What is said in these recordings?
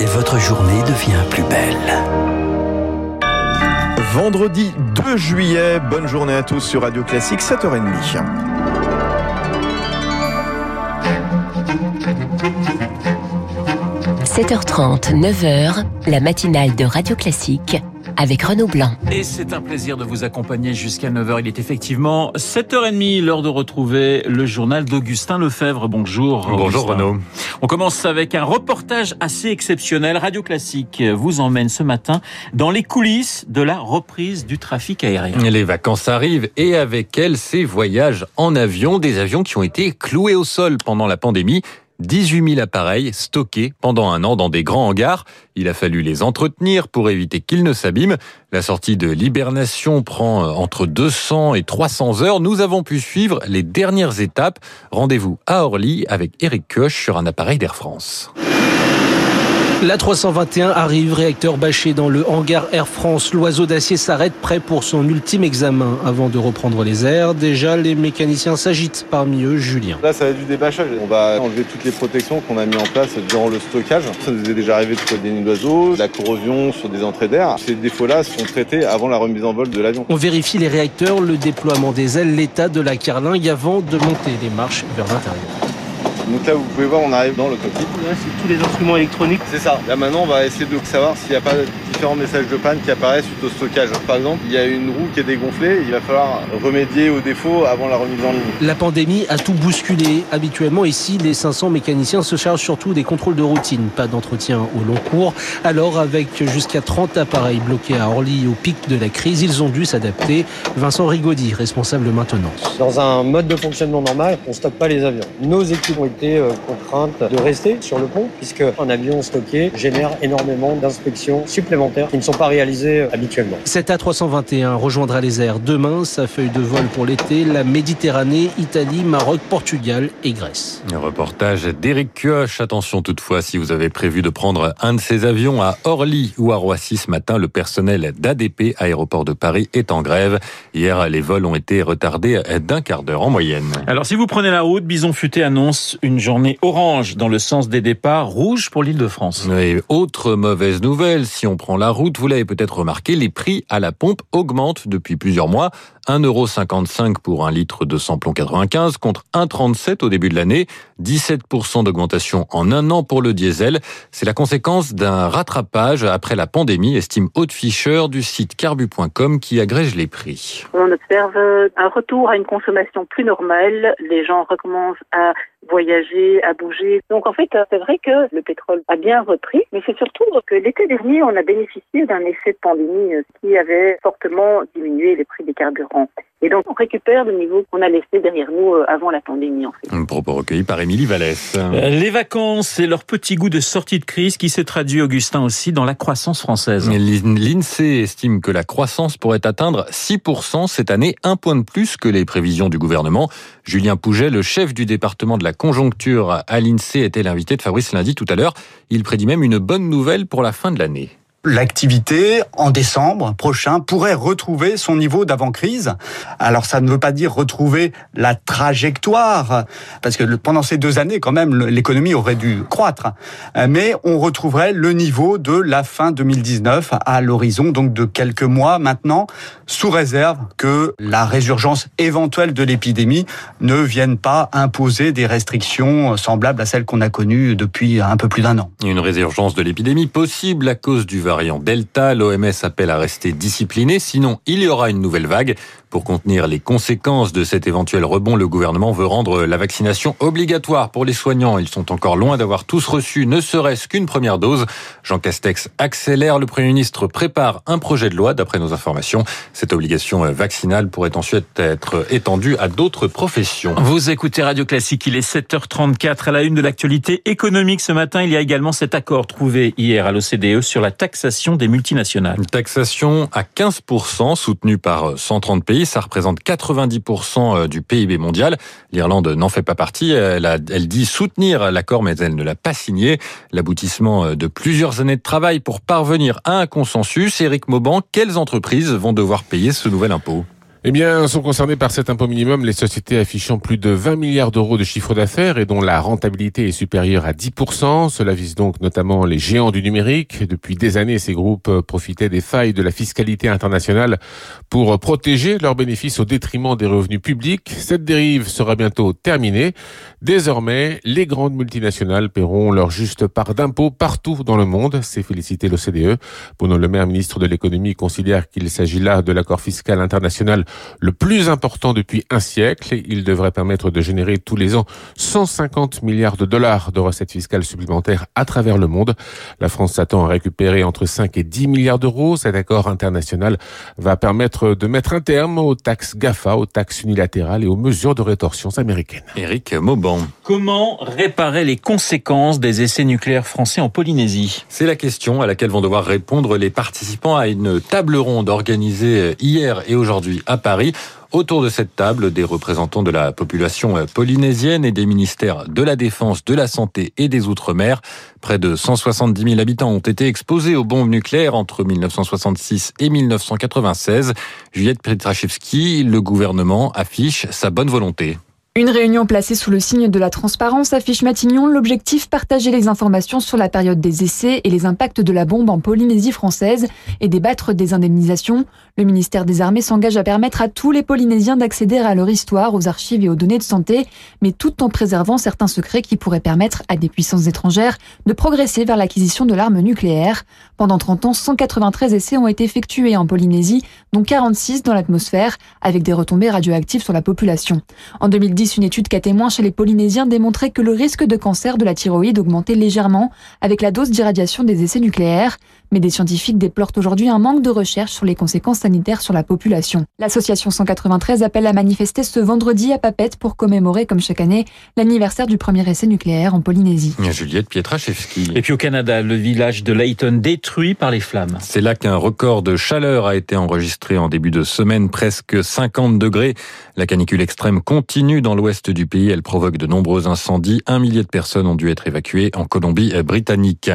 et votre journée devient plus belle. Vendredi 2 juillet, bonne journée à tous sur Radio Classique, 7h30. 7h30, 9h, la matinale de Radio Classique avec Renaud Blanc. Et c'est un plaisir de vous accompagner jusqu'à 9h. Il est effectivement 7h30, l'heure de retrouver le journal d'Augustin Lefebvre. Bonjour. Bonjour Renaud. On commence avec un reportage assez exceptionnel. Radio Classique vous emmène ce matin dans les coulisses de la reprise du trafic aérien. Les vacances arrivent et avec elles ces voyages en avion, des avions qui ont été cloués au sol pendant la pandémie 18 000 appareils stockés pendant un an dans des grands hangars. Il a fallu les entretenir pour éviter qu'ils ne s'abîment. La sortie de l'hibernation prend euh, entre 200 et 300 heures. Nous avons pu suivre les dernières étapes. Rendez-vous à Orly avec Eric Koch sur un appareil d'Air France. La 321 arrive, réacteur bâché dans le hangar Air France. L'oiseau d'acier s'arrête prêt pour son ultime examen avant de reprendre les airs. Déjà, les mécaniciens s'agitent, parmi eux Julien. Là, ça va être du débâchage. On va enlever toutes les protections qu'on a mis en place durant le stockage. Ça nous est déjà arrivé de trouver des nids d'oiseaux, la corrosion sur des entrées d'air. Ces défauts-là sont traités avant la remise en vol de l'avion. On vérifie les réacteurs, le déploiement des ailes, l'état de la carlingue avant de monter les marches vers l'intérieur. Donc là, vous pouvez voir, on arrive dans le cockpit. Là, c'est tous les instruments électroniques. C'est ça. Là, maintenant, on va essayer de savoir s'il n'y a pas différents messages de panne qui apparaissent suite au stockage. Par exemple, il y a une roue qui est dégonflée, il va falloir remédier aux défauts avant la remise en ligne. La pandémie a tout bousculé. Habituellement, ici, les 500 mécaniciens se chargent surtout des contrôles de routine, pas d'entretien au long cours. Alors, avec jusqu'à 30 appareils bloqués à Orly au pic de la crise, ils ont dû s'adapter. Vincent Rigaudy, responsable maintenance. Dans un mode de fonctionnement normal, on ne stocke pas les avions. Nos équipes ont été euh, contraintes de rester sur le pont, puisque un avion stocké génère énormément d'inspections supplémentaires qui ne sont pas réalisées euh, habituellement. Cette A321 rejoindra les airs demain. Sa feuille de vol pour l'été, la Méditerranée, Italie, Maroc, Portugal et Grèce. Un reportage d'Éric Kioch. Attention toutefois, si vous avez prévu de prendre un de ces avions à Orly ou à Roissy ce matin, le personnel d'ADP, aéroport de Paris, est en grève. Hier, les vols ont été retardés d'un quart d'heure en moyenne. Alors si vous prenez la route, Bison Futé annonce une journée orange dans le sens des départs, rouge pour l'île de France. Et autre mauvaise nouvelle, si on prend la route, vous l'avez peut-être remarqué, les prix à la pompe augmentent depuis plusieurs mois. 1,55€ pour un litre de samplon 95 contre 1,37€ au début de l'année. 17% d'augmentation en un an pour le diesel. C'est la conséquence d'un rattrapage après la pandémie, estime Haute Fischer du site carbu.com qui agrège les prix. On observe un retour à une consommation plus normale. Les gens recommencent à voyager, à bouger. Donc en fait, c'est vrai que le pétrole a bien repris, mais c'est surtout que l'été dernier, on a bénéficié d'un effet de pandémie qui avait fortement diminué les prix des carburants. Et donc, on récupère le niveau qu'on a laissé derrière nous avant la pandémie, en fait. Un propos recueilli par Émilie Vallès. Les vacances, c'est leur petit goût de sortie de crise qui se traduit, Augustin, aussi dans la croissance française. L'INSEE estime que la croissance pourrait atteindre 6% cette année, un point de plus que les prévisions du gouvernement. Julien Pouget, le chef du département de la conjoncture à l'INSEE, était l'invité de Fabrice lundi tout à l'heure. Il prédit même une bonne nouvelle pour la fin de l'année l'activité en décembre prochain pourrait retrouver son niveau d'avant-crise. Alors ça ne veut pas dire retrouver la trajectoire, parce que pendant ces deux années, quand même, l'économie aurait dû croître. Mais on retrouverait le niveau de la fin 2019 à l'horizon donc de quelques mois maintenant, sous réserve que la résurgence éventuelle de l'épidémie ne vienne pas imposer des restrictions semblables à celles qu'on a connues depuis un peu plus d'un an. Une résurgence de l'épidémie possible à cause du variant Delta. L'OMS appelle à rester discipliné, sinon il y aura une nouvelle vague. Pour contenir les conséquences de cet éventuel rebond, le gouvernement veut rendre la vaccination obligatoire pour les soignants. Ils sont encore loin d'avoir tous reçu ne serait-ce qu'une première dose. Jean Castex accélère. Le Premier ministre prépare un projet de loi, d'après nos informations. Cette obligation vaccinale pourrait ensuite être étendue à d'autres professions. Vous écoutez Radio Classique, il est 7h34 à la une de l'actualité économique ce matin. Il y a également cet accord trouvé hier à l'OCDE sur la taxation des multinationales. Une taxation à 15% soutenue par 130 pays ça représente 90% du PIB mondial. L'Irlande n'en fait pas partie. Elle, dit soutenir l'accord, mais elle ne l'a pas signé. L'aboutissement de plusieurs années de travail pour parvenir à un consensus. Éric Mauban, quelles entreprises vont devoir payer ce nouvel impôt? Eh bien, sont concernés par cet impôt minimum les sociétés affichant plus de 20 milliards d'euros de chiffre d'affaires et dont la rentabilité est supérieure à 10%. Cela vise donc notamment les géants du numérique. Depuis des années, ces groupes profitaient des failles de la fiscalité internationale pour protéger leurs bénéfices au détriment des revenus publics. Cette dérive sera bientôt terminée. Désormais, les grandes multinationales paieront leur juste part d'impôts partout dans le monde. C'est félicité l'OCDE. Bruno Le Maire, ministre de l'économie, considère qu'il s'agit là de l'accord fiscal international le plus important depuis un siècle. Il devrait permettre de générer tous les ans 150 milliards de dollars de recettes fiscales supplémentaires à travers le monde. La France s'attend à récupérer entre 5 et 10 milliards d'euros. Cet accord international va permettre de mettre un terme aux taxes GAFA, aux taxes unilatérales et aux mesures de rétorsion américaines. Éric Mauban. Comment réparer les conséquences des essais nucléaires français en Polynésie? C'est la question à laquelle vont devoir répondre les participants à une table ronde organisée hier et aujourd'hui à Paris. Autour de cette table, des représentants de la population polynésienne et des ministères de la Défense, de la Santé et des Outre-mer. Près de 170 000 habitants ont été exposés aux bombes nucléaires entre 1966 et 1996. Juliette Petrachevski, le gouvernement affiche sa bonne volonté. Une réunion placée sous le signe de la transparence affiche Matignon l'objectif partager les informations sur la période des essais et les impacts de la bombe en Polynésie française et débattre des indemnisations. Le ministère des Armées s'engage à permettre à tous les Polynésiens d'accéder à leur histoire, aux archives et aux données de santé, mais tout en préservant certains secrets qui pourraient permettre à des puissances étrangères de progresser vers l'acquisition de l'arme nucléaire. Pendant 30 ans, 193 essais ont été effectués en Polynésie, dont 46 dans l'atmosphère, avec des retombées radioactives sur la population. En 2010, une étude cas témoin chez les Polynésiens démontrait que le risque de cancer de la thyroïde augmentait légèrement avec la dose d'irradiation des essais nucléaires. Mais des scientifiques déplorent aujourd'hui un manque de recherche sur les conséquences sanitaires sur la population. L'association 193 appelle à manifester ce vendredi à Papette pour commémorer, comme chaque année, l'anniversaire du premier essai nucléaire en Polynésie. Juliette Pietraszewski. Et puis au Canada, le village de Layton détruit par les flammes. C'est là qu'un record de chaleur a été enregistré en début de semaine, presque 50 degrés. La canicule extrême continue dans l'ouest du pays. Elle provoque de nombreux incendies. Un millier de personnes ont dû être évacuées en Colombie-Britannique.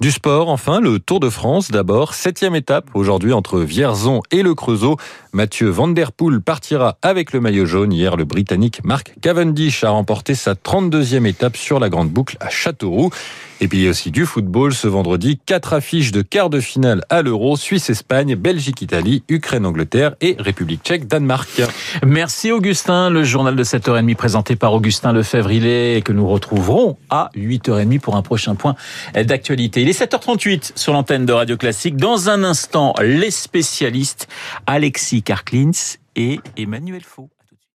Du sport, enfin, le Tour de France d'abord. Septième étape aujourd'hui entre Vierzon et le Creusot. Mathieu Van Der Poel partira avec le maillot jaune. Hier, le Britannique Mark Cavendish a remporté sa 32e étape sur la grande boucle à Châteauroux. Et puis il y a aussi du football ce vendredi. Quatre affiches de quart de finale à l'Euro. Suisse-Espagne, Belgique-Italie, Ukraine-Angleterre et République tchèque-Danemark. Merci Augustin. Le journal de 7h30 présenté par Augustin Lefebvre-Illet que nous retrouverons à 8h30 pour un prochain point d'actualité. Il est 7h38 sur l'antenne de Radio Classique. Dans un instant, les spécialistes Alexis Karklins et Emmanuel Faux.